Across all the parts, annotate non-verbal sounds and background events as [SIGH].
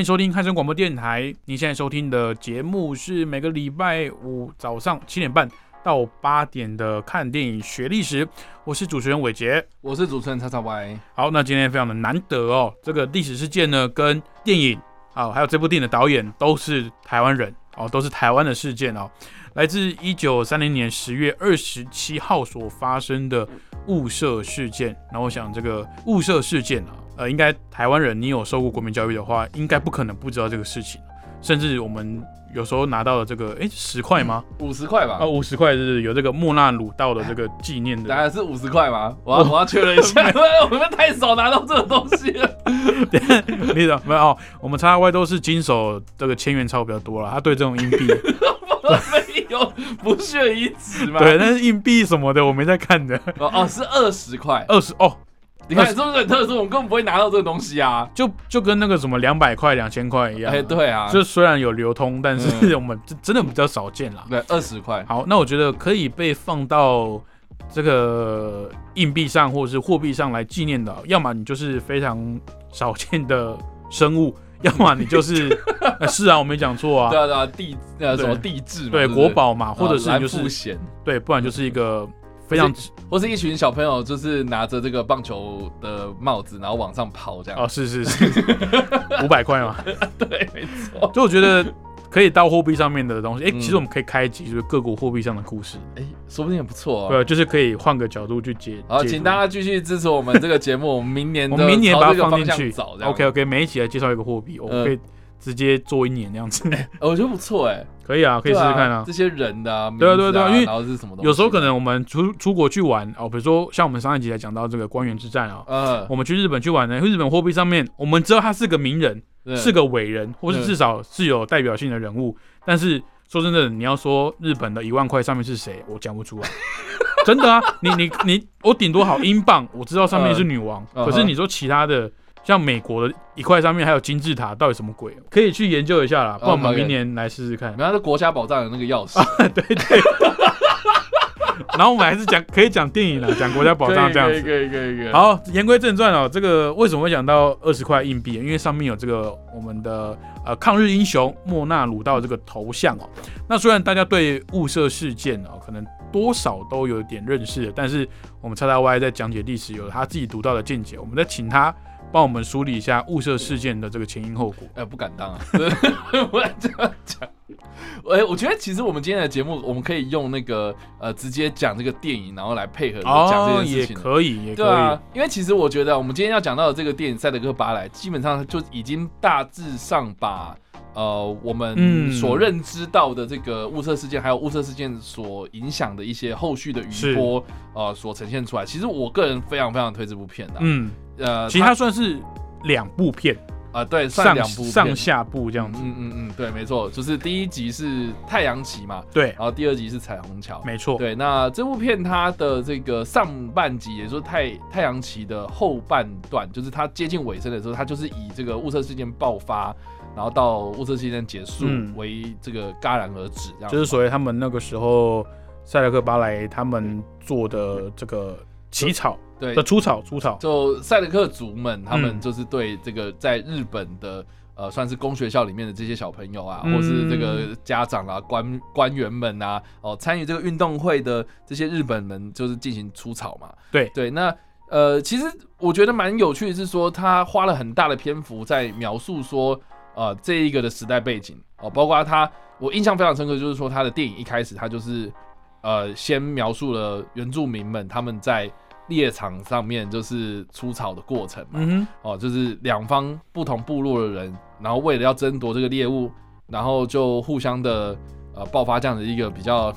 欢迎收听汉声广播电台。您现在收听的节目是每个礼拜五早上七点半到八点的看电影学历史。我是主持人伟杰，我是主持人叉叉 Y。好，那今天非常的难得哦，这个历史事件呢，跟电影啊，还有这部电影的导演都是台湾人哦，都是台湾的事件哦，来自一九三零年十月二十七号所发生的雾社事件。那我想这个雾社事件啊。呃，应该台湾人，你有受过国民教育的话，应该不可能不知道这个事情。甚至我们有时候拿到了这个，哎，十块吗？五十块吧。啊，五十块是有这个莫纳鲁道的这个纪念的。当然是五十块吗？[LAUGHS] 我要我要确认一下，我们太少拿到这种东西了。[LAUGHS] 你的没有？我们叉 Y 都是经手这个千元钞比较多了，他对这种硬币 [LAUGHS] 没有不屑一指嘛？对，但是硬币什么的我没在看的。哦哦，是二十块，二十哦。你看是不是很特殊？我们根本不会拿到这个东西啊，就就跟那个什么两百块、两千块一样。哎，对啊，就虽然有流通，但是 [LAUGHS] 我们真的比较少见啦。对，二十块。好，那我觉得可以被放到这个硬币上或者是货币上来纪念的，要么你就是非常少见的生物，要么你就是 [LAUGHS] 是啊，我没讲错啊。对啊，对啊，地呃什么地质对国宝嘛，或者是就是对，不然就是一个。非常，或是一群小朋友，就是拿着这个棒球的帽子，然后往上跑这样。哦，是是是，[LAUGHS] 五百块嘛。对，没错。就我觉得可以到货币上面的东西，哎，其实我们可以开一集，就是各国货币上的故事。哎，说不定也不错。对，就是可以换个角度去接。好，请大家继续支持我们这个节目，我们明年 [LAUGHS] 我们明年把它放进去。走，OK OK，每一集来介绍一个货币，我们可以。直接做一年那样子，我觉得不错哎，可以啊，可以试试看啊。这些人的，对啊对啊对啊，因为然后是什么有时候可能我们出出国去玩哦，比如说像我们上一集才讲到这个官员之战啊，嗯，我们去日本去玩呢，日本货币上面我们知道他是个名人，是个伟人，或是至少是有代表性的人物，但是说真的，你要说日本的一万块上面是谁，我讲不出来，[LAUGHS] 真的啊，你你你，我顶多好英镑，我知道上面是女王，可是你说其他的。像美国的一块上面还有金字塔，到底什么鬼？可以去研究一下啦。不然我们明年来试试看。原来是国家宝藏的那个钥匙。对 [LAUGHS] 对。[LAUGHS] 然后我们还是讲可以讲电影了，讲国家宝藏这样子。可以可以可以。好，言归正传哦。这个为什么会讲到二十块硬币？因为上面有这个我们的呃抗日英雄莫纳鲁道这个头像哦。那虽然大家对雾社事件哦可能多少都有点认识，但是我们叉叉 Y 在讲解历史有他自己独到的见解，我们在请他。帮我们梳理一下雾社事件的这个前因后果。哎，不敢当啊，[LAUGHS] 不敢这样讲。哎，我觉得其实我们今天的节目，我们可以用那个呃，直接讲这个电影，然后来配合讲这件事情。也可以，也可以。对啊，因为其实我觉得我们今天要讲到的这个电影《赛德克·巴莱》，基本上就已经大致上把。呃，我们所认知到的这个雾社事件，还有雾社事件所影响的一些后续的余波，呃，所呈现出来。其实我个人非常非常推这部片的。嗯，呃，其实它算是两部片啊，对，算两部上下部这样子。嗯嗯嗯，对，没错，就是第一集是太阳旗嘛，对，然后第二集是彩虹桥，没错。对，那这部片它的这个上半集，也就是太太阳旗的后半段，就是它接近尾声的时候，它就是以这个雾色事件爆发。然后到雾色事件结束为这个戛然而止，这样就是所谓他们那个时候塞勒克巴莱他们做的这个起草，对。的出草出草，就赛德克族们他们就是对这个在日本的呃算是公学校里面的这些小朋友啊，或是这个家长啊官官员们啊，哦参与这个运动会的这些日本人就是进行出草嘛，对。对，那呃其实我觉得蛮有趣的是说他花了很大的篇幅在描述说。呃，这一个的时代背景。哦，包括他，我印象非常深刻，就是说他的电影一开始他就是，呃，先描述了原住民们他们在猎场上面就是出草的过程嘛，哦，就是两方不同部落的人，然后为了要争夺这个猎物，然后就互相的呃爆发这样的一个比较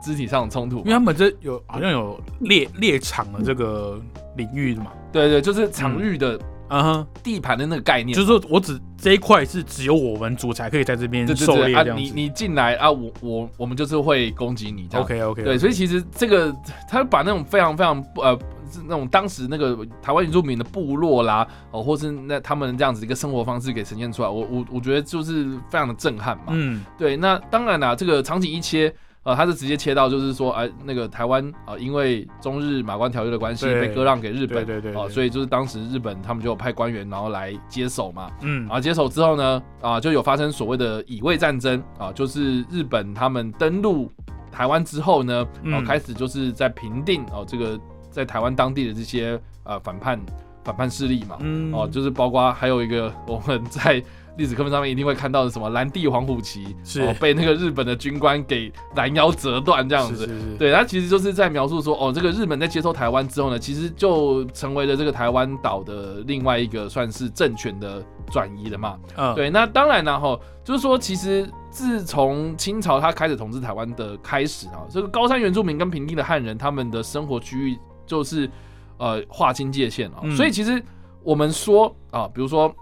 肢体上的冲突，因为他们这有好像有猎猎场的这个领域的嘛，对对，就是场域的。嗯哼，地盘的那个概念，就是说我只这一块是只有我们主才可以在这边狩猎这你你进来啊，我我我们就是会攻击你这样。OK OK。对，所以其实这个他把那种非常非常呃。是那种当时那个台湾原住民的部落啦，哦，或是那他们这样子一个生活方式给呈现出来，我我我觉得就是非常的震撼嘛。嗯，对。那当然啦，这个场景一切，呃，他是直接切到就是说，哎，那个台湾啊，因为中日马关条约的关系被割让给日本，对对对，哦，所以就是当时日本他们就派官员然后来接手嘛。嗯，然后接手之后呢，啊，就有发生所谓的乙未战争啊，就是日本他们登陆台湾之后呢，然后开始就是在平定哦这个。在台湾当地的这些呃反叛反叛势力嘛，哦，就是包括还有一个我们在历史课本上面一定会看到的什么蓝地黄虎旗，是被那个日本的军官给拦腰折断这样子。对，他其实就是在描述说，哦，这个日本在接收台湾之后呢，其实就成为了这个台湾岛的另外一个算是政权的转移了嘛。嗯，对，那当然然后就是说，其实自从清朝他开始统治台湾的开始啊，这个高山原住民跟平地的汉人他们的生活区域。就是，呃，划清界限啊，所以其实我们说啊，比如说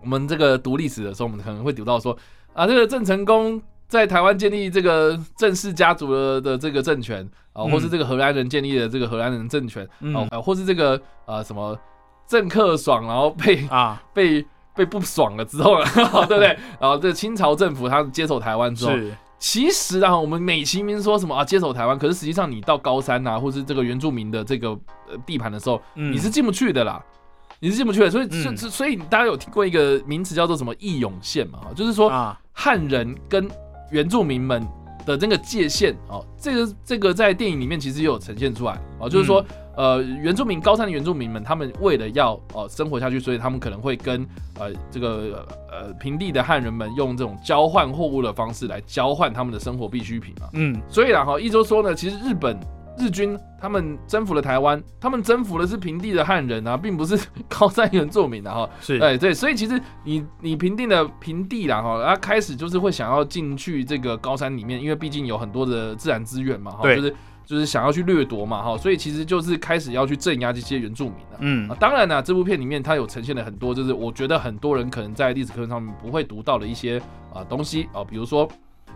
我们这个读历史的时候，我们可能会读到说啊，这个郑成功在台湾建立这个郑氏家族的的这个政权啊，或是这个荷兰人建立的这个荷兰人政权啊，或是这个呃什么郑克爽，然后被啊。[LAUGHS] 被被不爽了之后，对不对？然后这清朝政府他接手台湾之后。其实啊，我们美其名说什么啊，接手台湾，可是实际上你到高山呐，或是这个原住民的这个呃地盘的时候，你是进不去的啦，你是进不去的。所以，所所以大家有听过一个名词叫做什么义勇线嘛？就是说汉人跟原住民们的这个界限哦，这个这个在电影里面其实也有呈现出来哦，就是说。呃，原住民高山的原住民们，他们为了要呃生活下去，所以他们可能会跟呃这个呃平地的汉人们用这种交换货物的方式来交换他们的生活必需品嘛。嗯，所以然后一周说呢，其实日本日军他们征服了台湾，他们征服的是平地的汉人啊，并不是 [LAUGHS] 高山原住民啊。哈。是，哎对，所以其实你你平定的平地啦哈，他开始就是会想要进去这个高山里面，因为毕竟有很多的自然资源嘛。哈，就是。就是想要去掠夺嘛，哈，所以其实就是开始要去镇压这些原住民了。嗯，当然呢，这部片里面它有呈现了很多，就是我觉得很多人可能在历史课本上面不会读到的一些啊东西啊，比如说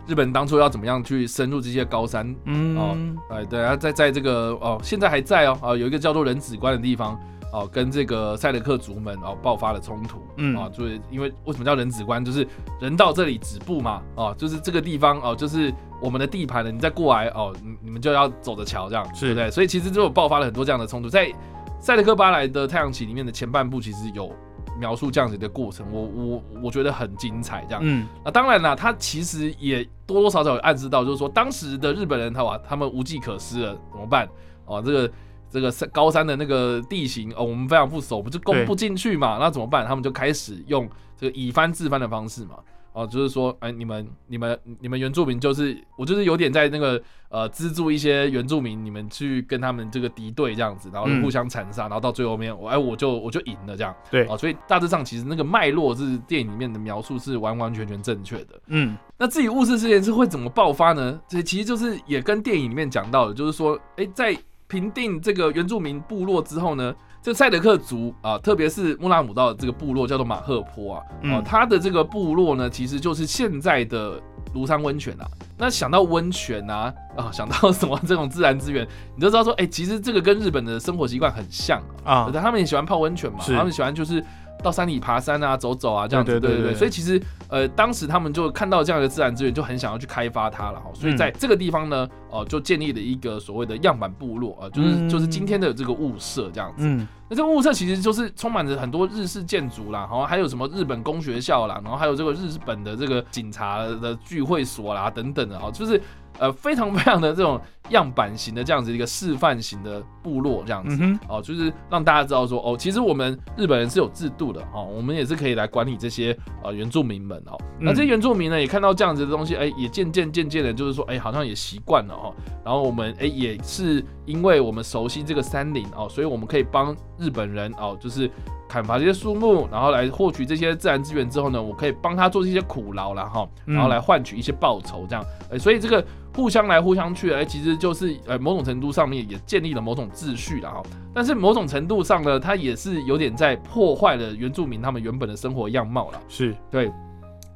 日本当初要怎么样去深入这些高山，嗯，哦，哎，对啊，在在这个哦，现在还在哦，啊，有一个叫做人子关的地方。哦，跟这个赛德克族们哦爆发了冲突，嗯啊，就是因为为什么叫人子关，就是人到这里止步嘛，哦，就是这个地方哦，就是我们的地盘了，你再过来哦，你你们就要走着瞧，这样，对不对？所以其实就爆发了很多这样的冲突，在赛德克巴莱的太阳旗里面的前半部其实有描述这样子的过程，我我我觉得很精彩，这样，嗯，那当然啦，他其实也多多少少有暗示到，就是说当时的日本人他哇，他们无计可施了，怎么办？哦，这个。这个山高山的那个地形哦，我们非常不熟，不就攻不进去嘛？那怎么办？他们就开始用这个以翻制翻的方式嘛。哦，就是说，哎，你们、你们、你们原住民，就是我就是有点在那个呃资助一些原住民，你们去跟他们这个敌对这样子，然后互相残杀，然后到最后面，我哎我就我就赢了这样。对啊，所以大致上其实那个脉络是电影里面的描述是完完全全正确的。嗯，那至于雾社事件是会怎么爆发呢？这其实就是也跟电影里面讲到的，就是说，哎，在平定这个原住民部落之后呢，这个赛德克族啊，特别是穆拉姆道的这个部落叫做马赫坡啊，啊，他的这个部落呢，其实就是现在的庐山温泉啊。那想到温泉啊，啊，想到什么这种自然资源，你就知道说，哎，其实这个跟日本的生活习惯很像啊，他们也喜欢泡温泉嘛，他们喜欢就是。到山里爬山啊，走走啊，这样子，对对对。所以其实，呃，当时他们就看到这样的自然资源，就很想要去开发它了哈。所以在这个地方呢，哦，就建立了一个所谓的样板部落啊，就是就是今天的这个物社这样子。嗯。那这个雾社其实就是充满着很多日式建筑啦，然后还有什么日本工学校啦，然后还有这个日本的这个警察的聚会所啦等等的啊，就是。呃，非常非常的这种样板型的这样子一个示范型的部落这样子哦，就是让大家知道说哦，其实我们日本人是有制度的哦，我们也是可以来管理这些呃原住民们哦。那这些原住民呢，也看到这样子的东西，哎，也渐渐渐渐的，就是说，哎，好像也习惯了哦。然后我们哎，也是因为我们熟悉这个山林哦，所以我们可以帮日本人哦，就是。砍伐这些树木，然后来获取这些自然资源之后呢，我可以帮他做这些苦劳了哈，然后来换取一些报酬这样，哎，所以这个互相来互相去，哎，其实就是呃某种程度上面也建立了某种秩序了哈，但是某种程度上呢，它也是有点在破坏了原住民他们原本的生活样貌了，是对，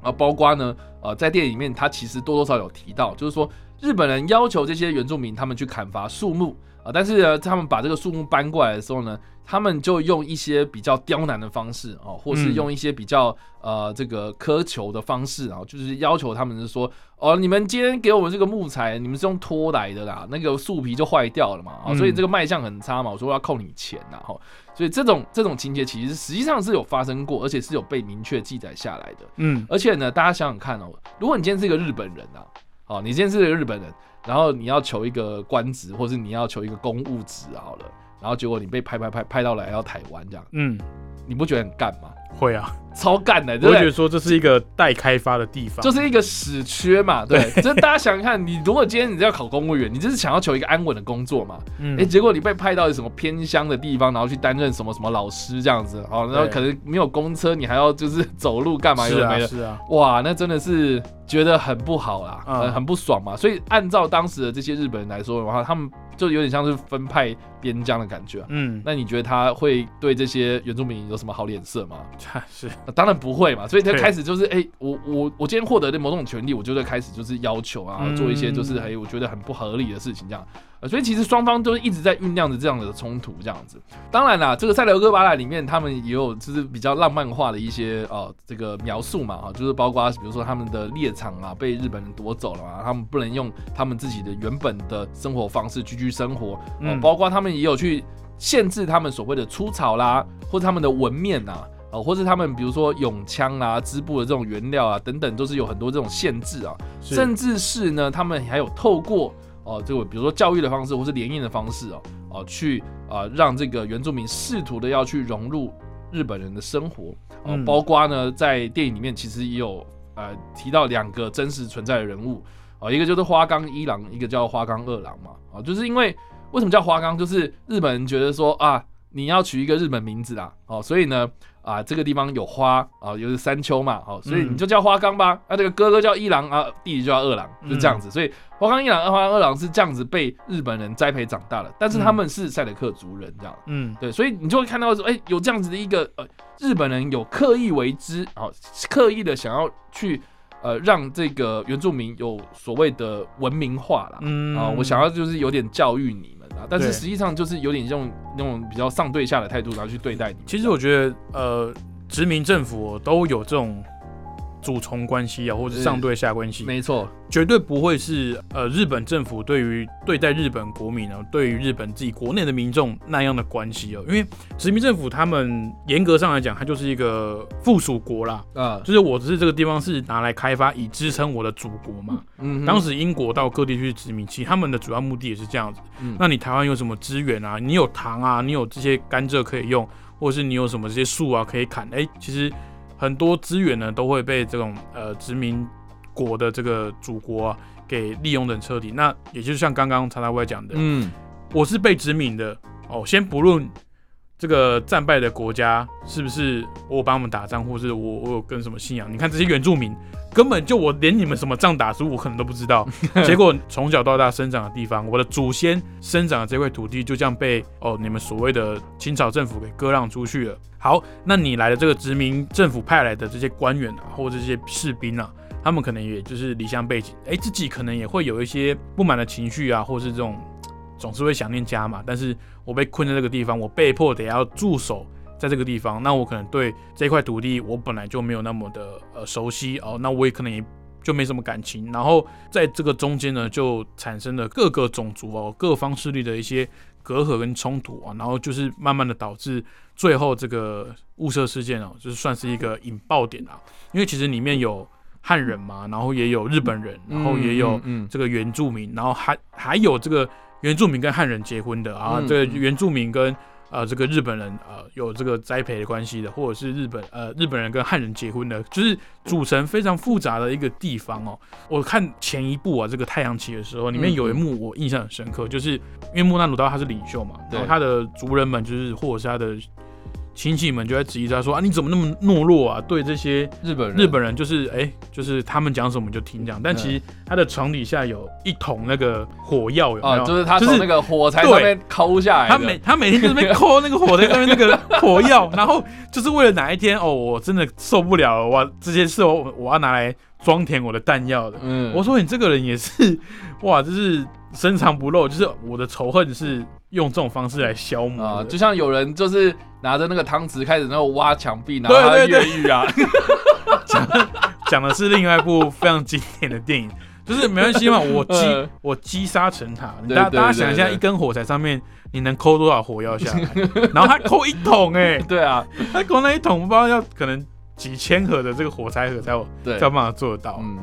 啊，包括呢，呃，在电影里面他其实多多少少有提到，就是说日本人要求这些原住民他们去砍伐树木。啊，但是呢，他们把这个树木搬过来的时候呢，他们就用一些比较刁难的方式哦，或是用一些比较呃这个苛求的方式啊，就是要求他们是说，哦，你们今天给我们这个木材，你们是用拖来的啦，那个树皮就坏掉了嘛，啊，所以这个卖相很差嘛，我说要扣你钱呐，哈，所以这种这种情节其实实际上是有发生过，而且是有被明确记载下来的，嗯，而且呢，大家想想看哦，如果你今天是一个日本人啊，哦，你今天是一个日本人。然后你要求一个官职，或是你要求一个公务职好了，然后结果你被拍拍拍拍到来到台湾这样，嗯，你不觉得很干吗？会啊，超干的，我觉得说这是一个待开发的地方，就是一个死缺嘛。[LAUGHS] 对，就大家想想看，你如果今天你要考公务员，你就是想要求一个安稳的工作嘛。嗯。哎，结果你被派到什么偏乡的地方，然后去担任什么什么老师这样子，哦，然后可能没有公车，你还要就是走路干嘛？是啊，是啊，哇，那真的是觉得很不好啦，很很不爽嘛。所以按照当时的这些日本人来说的话，他们。就有点像是分派边疆的感觉，嗯，那你觉得他会对这些原住民有什么好脸色吗？[LAUGHS] 是，[LAUGHS] 当然不会嘛，所以他开始就是，哎，我我我今天获得的某种权利，我就会开始就是要求啊，做一些就是，哎，我觉得很不合理的事情这样。所以其实双方都一直在酝酿着这样的冲突，这样子。当然啦，这个《塞德哥巴莱》里面他们也有就是比较浪漫化的一些呃这个描述嘛，啊，就是包括比如说他们的猎场啊被日本人夺走了嘛，他们不能用他们自己的原本的生活方式居居生活，嗯，包括他们也有去限制他们所谓的出草啦，或者他们的纹面呐，哦，或是他们比如说永枪啊、织布的这种原料啊等等，都是有很多这种限制啊，甚至是呢，他们还有透过。哦，这个比如说教育的方式，或是联姻的方式哦，哦，去啊让这个原住民试图的要去融入日本人的生活。哦，包括呢在电影里面其实也有呃提到两个真实存在的人物。哦，一个就是花冈一郎，一个叫花冈二郎嘛，哦，就是因为为什么叫花冈，就是日本人觉得说啊你要取一个日本名字啦，哦，所以呢。啊，这个地方有花啊，又是山丘嘛，好，所以你就叫花冈吧。啊，这个哥哥叫一郎啊，弟弟就叫二郎，就这样子。所以花冈一郎、花冈二郎是这样子被日本人栽培长大的，但是他们是赛德克族人，这样。嗯，对，所以你就会看到说，哎，有这样子的一个呃，日本人有刻意为之，啊，刻意的想要去呃让这个原住民有所谓的文明化啦。嗯，啊，我想要就是有点教育你。但是实际上就是有点用那种比较上对下的态度，然后去对待你。其实我觉得，呃，殖民政府都有这种。主从关系啊，或者上对下关系，没错，绝对不会是呃日本政府对于对待日本国民呢，对于日本自己国内的民众那样的关系哦。因为殖民政府他们严格上来讲，它就是一个附属国啦，啊，就是我只是这个地方是拿来开发以支撑我的祖国嘛。嗯，当时英国到各地去殖民，其实他们的主要目的也是这样子。嗯，那你台湾有什么资源啊？你有糖啊？你有这些甘蔗可以用，或者是你有什么这些树啊可以砍？哎，其实。很多资源呢都会被这种呃殖民国的这个祖国啊给利用的很彻底。那也就像刚刚查大外讲的，嗯，我是被殖民的哦。先不论这个战败的国家是不是我帮他们打仗，或是我我有跟什么信仰？你看这些原住民。根本就我连你们什么仗打输我可能都不知道，[LAUGHS] 结果从小到大生长的地方，我的祖先生长的这块土地就这样被哦你们所谓的清朝政府给割让出去了。好，那你来的这个殖民政府派来的这些官员啊，或者这些士兵啊，他们可能也就是离乡背景，哎，自己可能也会有一些不满的情绪啊，或是这种总是会想念家嘛。但是我被困在这个地方，我被迫得要驻守。在这个地方，那我可能对这块土地我本来就没有那么的呃熟悉哦，那我也可能也就没什么感情。然后在这个中间呢，就产生了各个种族哦、各方势力的一些隔阂跟冲突啊，然后就是慢慢的导致最后这个雾社事件哦，就是算是一个引爆点啊。因为其实里面有汉人嘛，然后也有日本人，然后也有这个原住民，然后还还有这个原住民跟汉人结婚的啊，这个原住民跟。呃，这个日本人呃有这个栽培的关系的，或者是日本呃日本人跟汉人结婚的，就是组成非常复杂的一个地方哦。我看前一部啊，这个太阳旗的时候，里面有一幕我印象很深刻，就是因为莫纳鲁道他是领袖嘛，然后他的族人们就是或者是他的亲戚们就在质疑他说啊，你怎么那么懦弱啊？对这些日本人，日本人就是哎，就是他们讲什么就听这样。但其实他的床底下有一桶那个火药，有没有？就是他从那个火柴上面抠下来。他每他每天就是被抠那个火柴上面那个火药，[LAUGHS] 然后就是为了哪一天哦，我真的受不了了，我这些事我我要拿来装填我的弹药的。嗯，我说你这个人也是哇，就是深藏不露，就是我的仇恨是。用这种方式来消磨啊，就像有人就是拿着那个汤匙开始那个挖墙壁，然后越狱啊。[LAUGHS] 讲讲的是另外一部非常经典的电影，就是没关系嘛，我击 [LAUGHS] 我击沙成塔。大家大家想一下，一根火柴上面你能抠多少火药下来？[LAUGHS] 然后他抠一桶哎，对啊，他抠那一桶不知道要可能几千盒的这个火柴盒才有才有办法做得到。嗯，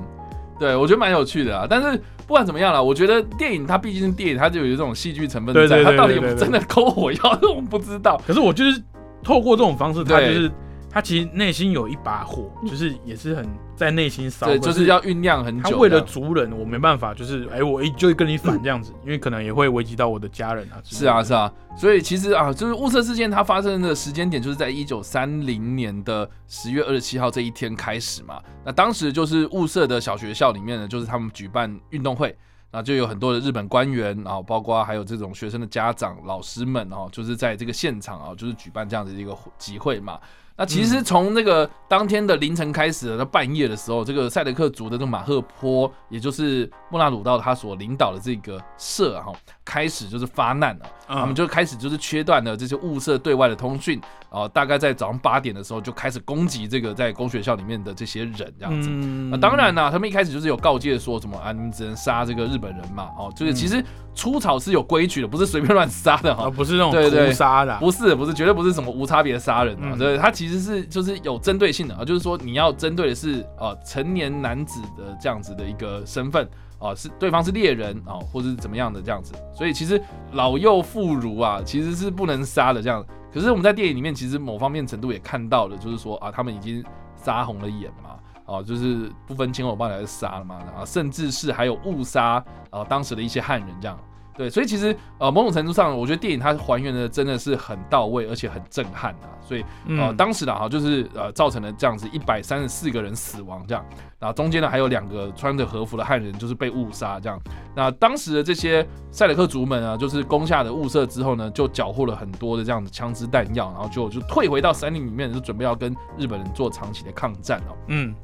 对我觉得蛮有趣的啊，但是。不管怎么样了，我觉得电影它毕竟是电影，它就有这种戏剧成分在。它到底有没有真的 [LAUGHS] 抠火药，我们不知道。可是我就是透过这种方式，它就是它其实内心有一把火，就是也是很在内心烧。对，就是要酝酿很久。他为了族人，我没办法，就是哎，我就会跟你反这样子，因为可能也会危及到我的家人啊。是啊，是啊。所以其实啊，就是雾社事件它发生的时间点，就是在一九三零年的十月二十七号这一天开始嘛。那当时就是雾社的小学校里面呢，就是他们举办运动会，那就有很多的日本官员，然后包括还有这种学生的家长、老师们哦，就是在这个现场啊，就是举办这样的一个集会嘛。那其实从那个当天的凌晨开始，到半夜的时候，这个赛德克族的这个马赫坡，也就是莫纳鲁道他所领导的这个社哈，开始就是发难了。他们就开始就是切断了这些物色对外的通讯啊，大概在早上八点的时候就开始攻击这个在公学校里面的这些人这样子。那当然呢，他们一开始就是有告诫说什么啊，你们只能杀这个日本人嘛。哦，就是其实出草是有规矩的，不是随便乱杀的哈，不是那种屠杀的，不是不是绝对不是什么无差别杀人啊。对，他其其实是就是有针对性的啊，就是说你要针对的是呃成年男子的这样子的一个身份。啊，是对方是猎人啊，或者是怎么样的这样子，所以其实老幼妇孺啊，其实是不能杀的这样。可是我们在电影里面，其实某方面程度也看到了，就是说啊，他们已经杀红了眼嘛，哦，就是不分青红皂白来杀了嘛，啊，甚至是还有误杀啊当时的一些汉人这样。对，所以其实呃，某种程度上，我觉得电影它还原的真的是很到位，而且很震撼啊。所以呃，当时的哈，就是呃，造成了这样子一百三十四个人死亡这样，然后中间呢还有两个穿着和服的汉人就是被误杀这样。那当时的这些塞勒克族们啊，就是攻下的雾社之后呢，就缴获了很多的这样的枪支弹药，然后就就退回到山林里面，就准备要跟日本人做长期的抗战哦。嗯。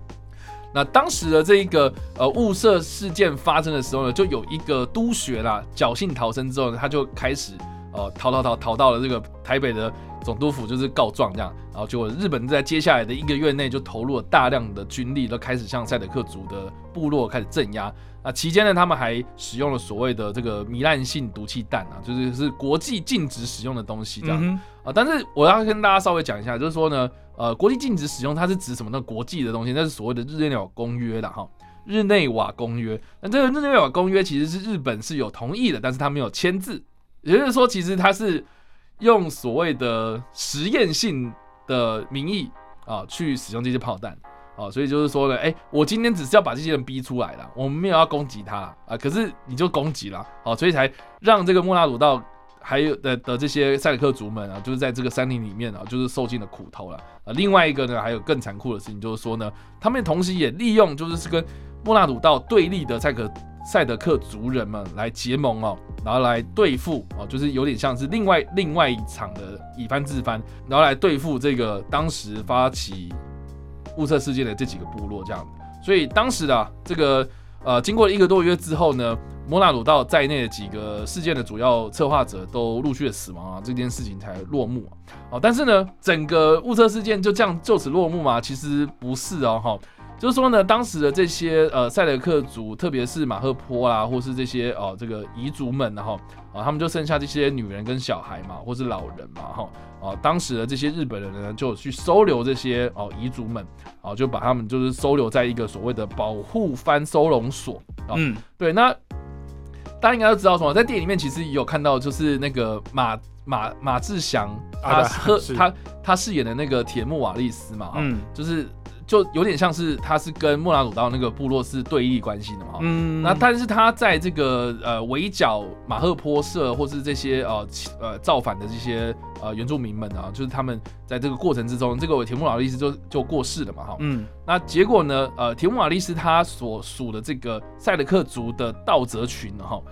那当时的这一个呃雾社事件发生的时候呢，就有一个督学啦，侥幸逃生之后呢，他就开始呃逃逃逃逃到了这个台北的总督府，就是告状这样。然后结果日本在接下来的一个月内就投入了大量的军力，都开始向塞德克族的部落开始镇压。那期间呢，他们还使用了所谓的这个糜烂性毒气弹啊，就是是国际禁止使用的东西这样啊。但是我要跟大家稍微讲一下，就是说呢。呃，国际禁止使用，它是指什么呢？国际的东西，那是所谓的日内瓦公约的哈。日内瓦公约，那这个日内瓦公约其实是日本是有同意的，但是他没有签字。也就是说，其实他是用所谓的实验性的名义啊，去使用这些炮弹啊。所以就是说呢，哎，我今天只是要把这些人逼出来了，我们没有要攻击他啊。可是你就攻击了，好，所以才让这个莫纳鲁道。还有的的这些塞里克族们啊，就是在这个山林里面啊，就是受尽了苦头了啊。另外一个呢，还有更残酷的事情，就是说呢，他们同时也利用就是是跟莫纳鲁道对立的塞克塞德克族人们来结盟哦，然后来对付哦，就是有点像是另外另外一场的以番制番，然后来对付这个当时发起雾社事件的这几个部落这样。所以当时的这个呃，经过一个多月之后呢。莫纳鲁道在内的几个事件的主要策划者都陆续的死亡啊，这件事情才落幕啊。哦，但是呢，整个雾车事件就这样就此落幕吗？其实不是哦，哈。就是说呢，当时的这些呃塞德克族，特别是马赫坡啦，或是这些哦这个彝族们，然后啊他们就剩下这些女人跟小孩嘛，或是老人嘛，哈啊当时的这些日本人呢，就去收留这些哦彝族们，啊就把他们就是收留在一个所谓的保护番收容所啊，嗯，对，那。大家应该都知道什么，在电影里面其实有看到，就是那个马马马志祥，他和他他饰演的那个铁木瓦利斯嘛，嗯，就是就有点像是他是跟莫拉鲁道那个部落是对立关系的嘛，嗯，那但是他在这个呃围剿马赫坡社或是这些呃呃造反的这些呃原住民们啊，就是他们在这个过程之中，这个铁木瓦利斯就就过世了嘛，哈，嗯，那结果呢，呃，铁木瓦利斯他所属的这个赛德克族的道泽群，哈。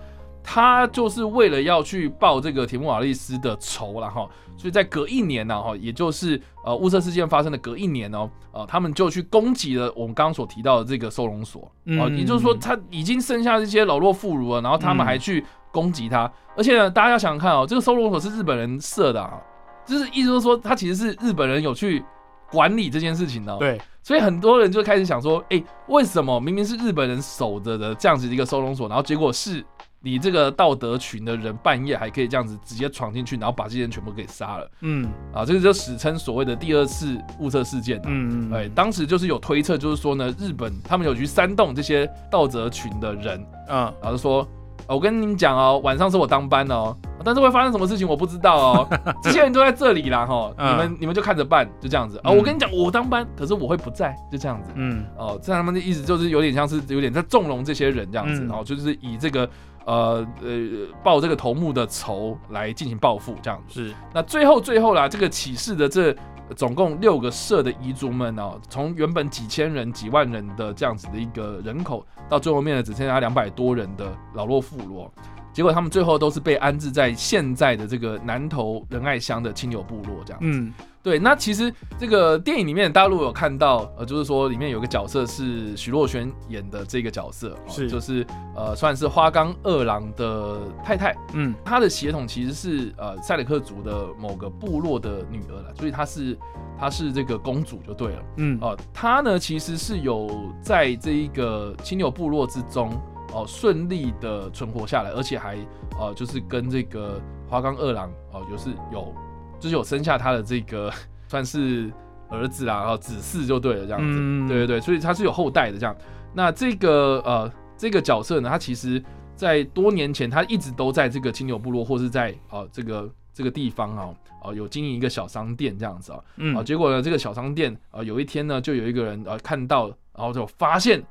他就是为了要去报这个铁木瓦利斯的仇了哈，所以在隔一年呢哈，也就是呃雾社事件发生的隔一年哦，呃，他们就去攻击了我们刚刚所提到的这个收容所。啊，也就是说他已经剩下这些老弱妇孺了，然后他们还去攻击他，而且呢，大家要想想看哦，这个收容所是日本人设的啊，就是意思就是说他其实是日本人有去管理这件事情的，对，所以很多人就开始想说，哎，为什么明明是日本人守着的这样子一个收容所，然后结果是。你这个道德群的人半夜还可以这样子直接闯进去，然后把这些人全部给杀了。嗯，啊，这个就史称所谓的第二次物色事件。嗯嗯，哎，当时就是有推测，就是说呢，日本他们有去煽动这些道德群的人，嗯，然后说，我跟你们讲哦，晚上是我当班哦，但是会发生什么事情我不知道哦，[LAUGHS] 这些人都在这里啦，哈，你们你们就看着办，就这样子啊。我跟你讲，我当班，可是我会不在，就这样子。嗯，哦，这他们的意思就是有点像是有点在纵容这些人这样子，然后就是以这个。呃呃，报这个头目的仇来进行报复，这样是。那最后最后啦，这个起事的这总共六个社的彝族们哦，从原本几千人、几万人的这样子的一个人口，到最后面呢，只剩下两百多人的老弱妇孺，结果他们最后都是被安置在现在的这个南投仁爱乡的亲友部落，这样子。对，那其实这个电影里面，大陆有看到，呃，就是说里面有个角色是徐若瑄演的这个角色，是。就是呃，算是花冈二郎的太太，嗯，她的血统其实是呃塞里克族的某个部落的女儿了，所以她是她是这个公主就对了，嗯，哦，她呢其实是有在这一个亲友部落之中哦顺利的存活下来，而且还呃就是跟这个花冈二郎哦就是有。就是有生下他的这个算是儿子啦，然后子嗣就对了，这样子，对对对，所以他是有后代的这样。那这个呃这个角色呢，他其实在多年前他一直都在这个青牛部落或是在啊这个这个地方啊啊有经营一个小商店这样子啊，啊结果呢这个小商店啊有一天呢就有一个人啊看到，然后就发现。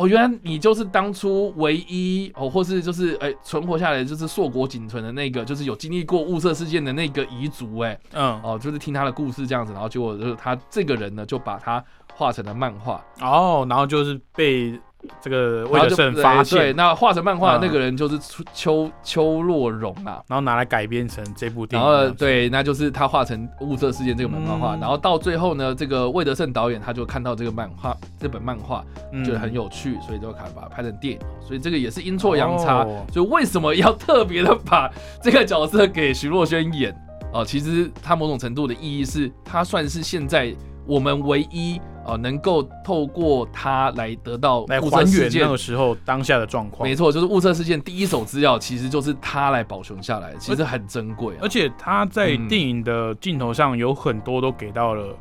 哦，原来你就是当初唯一哦，或是就是哎存活下来就是硕果仅存的那个，就是有经历过雾社事件的那个彝族哎，嗯，哦，就是听他的故事这样子，然后结果就是他这个人呢就把他画成了漫画，哦，然后就是被。这个魏德胜发现，对，那画成漫画的那个人就是邱邱若荣啊，然后拿来改编成这部电影，然后对，那就是他画成雾色事件这个漫画，然后到最后呢，这个魏德胜导演他就看到这个漫画这本漫画觉得很有趣，所以就把它拍成电影，所以这个也是阴错阳差，所以为什么要特别的把这个角色给徐若瑄演？哦，其实他某种程度的意义是，他算是现在我们唯一。呃，能够透过它来得到来还原那个时候当下的状况，没错，就是物测事件第一手资料，其实就是它来保存下来，其实很珍贵。而且它在电影的镜头上有很多都给到了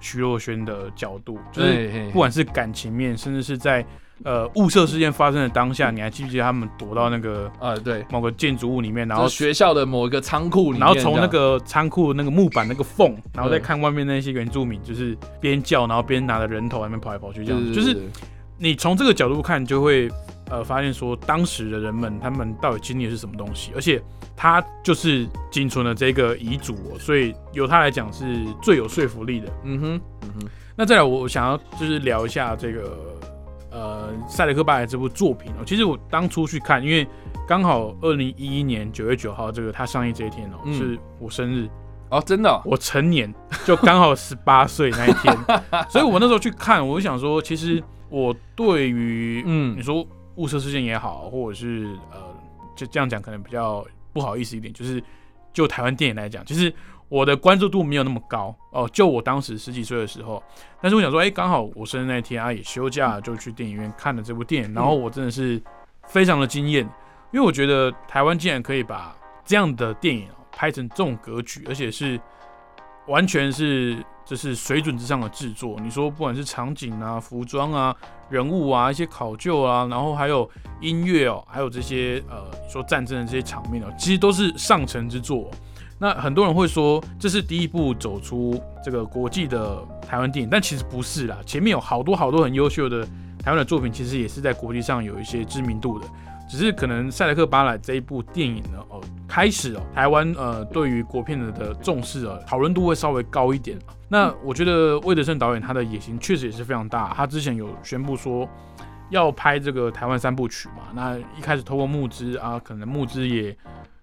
徐若瑄的角度，就是不管是感情面，甚至是在。呃，雾社事件发生的当下，你还记不记得他们躲到那个呃，对，某个建筑物里面，然后学校的某一个仓库里面，然后从那个仓库那个木板那个缝，然后再看外面那些原住民，就是边叫，然后边拿着人头那边跑来跑去，这样，就是你从这个角度看，就会呃发现说，当时的人们他们到底经历的是什么东西，而且他就是仅存的这个遗嘱，所以由他来讲是最有说服力的。嗯哼，嗯哼。那再来，我想要就是聊一下这个。呃，塞德克巴莱这部作品哦，其实我当初去看，因为刚好二零一一年九月九号这个它上映这一天哦，是我生日。哦，真的，我成年就刚好十八岁那一天，[LAUGHS] 所以我那时候去看，我就想说，其实我对于嗯，你说雾社事件也好，或者是呃，就这样讲可能比较不好意思一点，就是就台湾电影来讲，其实。我的关注度没有那么高哦，就我当时十几岁的时候，但是我想说，哎，刚好我生日那天啊，也休假，就去电影院看了这部电影，然后我真的是非常的惊艳，因为我觉得台湾竟然可以把这样的电影拍成这种格局，而且是完全是就是水准之上的制作。你说不管是场景啊、服装啊、人物啊、一些考究啊，然后还有音乐哦，还有这些呃说战争的这些场面哦，其实都是上乘之作。那很多人会说这是第一部走出这个国际的台湾电影，但其实不是啦。前面有好多好多很优秀的台湾的作品，其实也是在国际上有一些知名度的。只是可能《赛德克·巴莱》这一部电影呢，哦，开始哦，台湾呃对于国片的的重视啊，讨论度会稍微高一点。那我觉得魏德胜导演他的野心确实也是非常大，他之前有宣布说要拍这个台湾三部曲嘛，那一开始透过募资啊，可能募资也。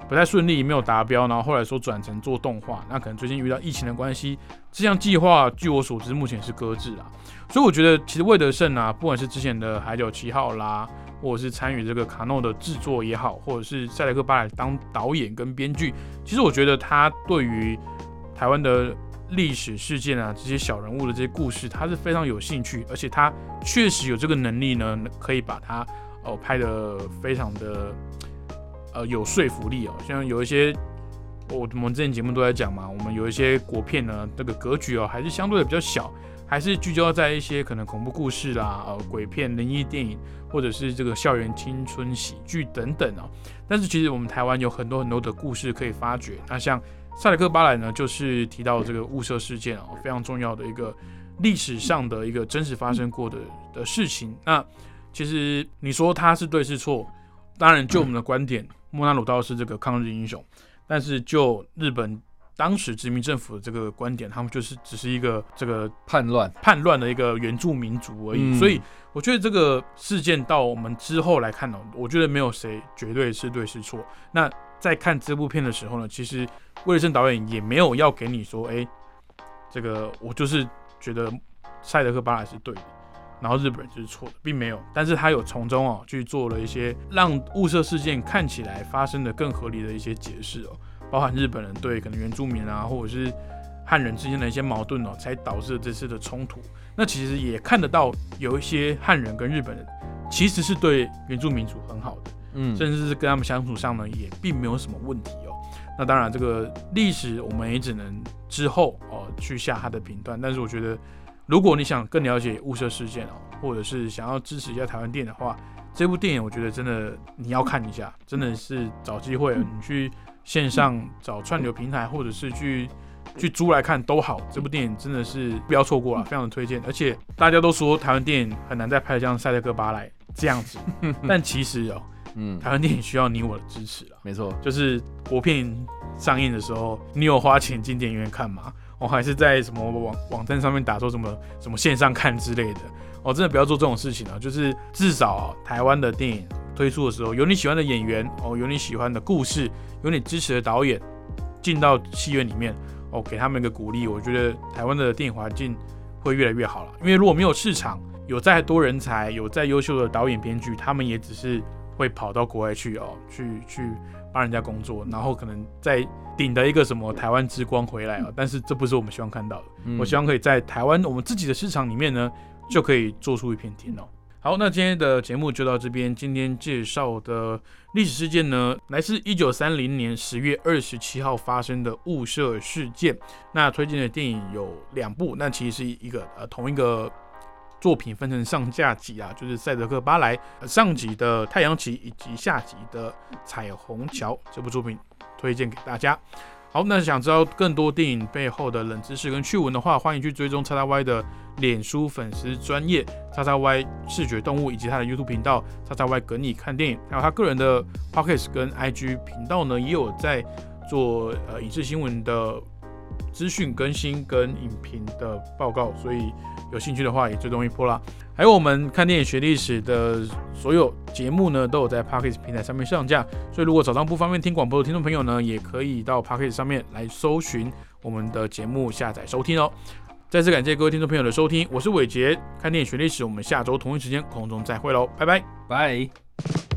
不太顺利，没有达标，然后后来说转成做动画，那可能最近遇到疫情的关系，这项计划据我所知目前是搁置了。所以我觉得其实魏德胜啊，不管是之前的《海角七号》啦，或者是参与这个卡诺的制作也好，或者是塞雷克巴莱当导演跟编剧，其实我觉得他对于台湾的历史事件啊，这些小人物的这些故事，他是非常有兴趣，而且他确实有这个能力呢，可以把它哦拍的非常的。呃，有说服力哦，像有一些我我们之前节目都在讲嘛，我们有一些国片呢，这个格局哦还是相对的比较小，还是聚焦在一些可能恐怖故事啦、呃鬼片、灵异电影，或者是这个校园青春喜剧等等哦。但是其实我们台湾有很多很多的故事可以发掘。那像《塞德克巴莱》呢，就是提到这个雾社事件哦，非常重要的一个历史上的一个真实发生过的的事情。那其实你说它是对是错，当然就我们的观点。莫纳鲁道是这个抗日英雄，但是就日本当时殖民政府的这个观点，他们就是只是一个这个叛乱叛乱的一个原住民族而已。所以我觉得这个事件到我们之后来看呢，我觉得没有谁绝对是对是错。那在看这部片的时候呢，其实魏德胜导演也没有要给你说，哎，这个我就是觉得赛德克巴莱是对的。然后日本人就是错的，并没有，但是他有从中哦去做了一些让雾社事件看起来发生的更合理的一些解释哦，包含日本人对可能原住民啊，或者是汉人之间的一些矛盾哦，才导致这次的冲突。那其实也看得到有一些汉人跟日本人其实是对原住民族很好的，嗯，甚至是跟他们相处上呢也并没有什么问题哦。那当然这个历史我们也只能之后哦去下他的评断，但是我觉得。如果你想更了解雾社事件哦，或者是想要支持一下台湾电影的话，这部电影我觉得真的你要看一下，真的是找机会你去线上找串流平台，或者是去去租来看都好。这部电影真的是不要错过了，非常的推荐。而且大家都说台湾电影很难再拍像《赛德克巴莱》这样子，[LAUGHS] 但其实哦，嗯，台湾电影需要你我的支持了。没错，就是国片上映的时候，你有花钱进电影院看吗？我还是在什么网网站上面打说什么什么线上看之类的，哦，真的不要做这种事情啊！就是至少台湾的电影推出的时候，有你喜欢的演员哦，有你喜欢的故事，有你支持的导演进到戏院里面哦，给他们一个鼓励，我觉得台湾的电影环境会越来越好了。因为如果没有市场，有再多人才，有再优秀的导演编剧，他们也只是会跑到国外去哦，去去帮人家工作，然后可能在。顶的一个什么台湾之光回来啊！但是这不是我们希望看到的。我希望可以在台湾我们自己的市场里面呢，就可以做出一片天哦。好，那今天的节目就到这边。今天介绍的历史事件呢，来自一九三零年十月二十七号发生的雾社事件。那推荐的电影有两部，那其实是一个呃同一个作品分成上下集啊，就是《赛德克·巴莱》上集的《太阳旗》以及下集的《彩虹桥》这部作品。推荐给大家。好，那想知道更多电影背后的冷知识跟趣闻的话，欢迎去追踪叉叉 Y 的脸书粉丝专业叉叉 Y 视觉动物，以及他的 YouTube 频道叉叉 Y 跟你看电影，还有他个人的 Pocket 跟 IG 频道呢，也有在做呃影视新闻的资讯更新跟影评的报告，所以。有兴趣的话，也追踪一波啦。还有我们看电影学历史的所有节目呢，都有在 p a c k e s 平台上面上架。所以如果早上不方便听广播的听众朋友呢，也可以到 p a c k e s 上面来搜寻我们的节目下载收听哦。再次感谢各位听众朋友的收听，我是伟杰，看电影学历史，我们下周同一时间空中再会喽，拜拜拜。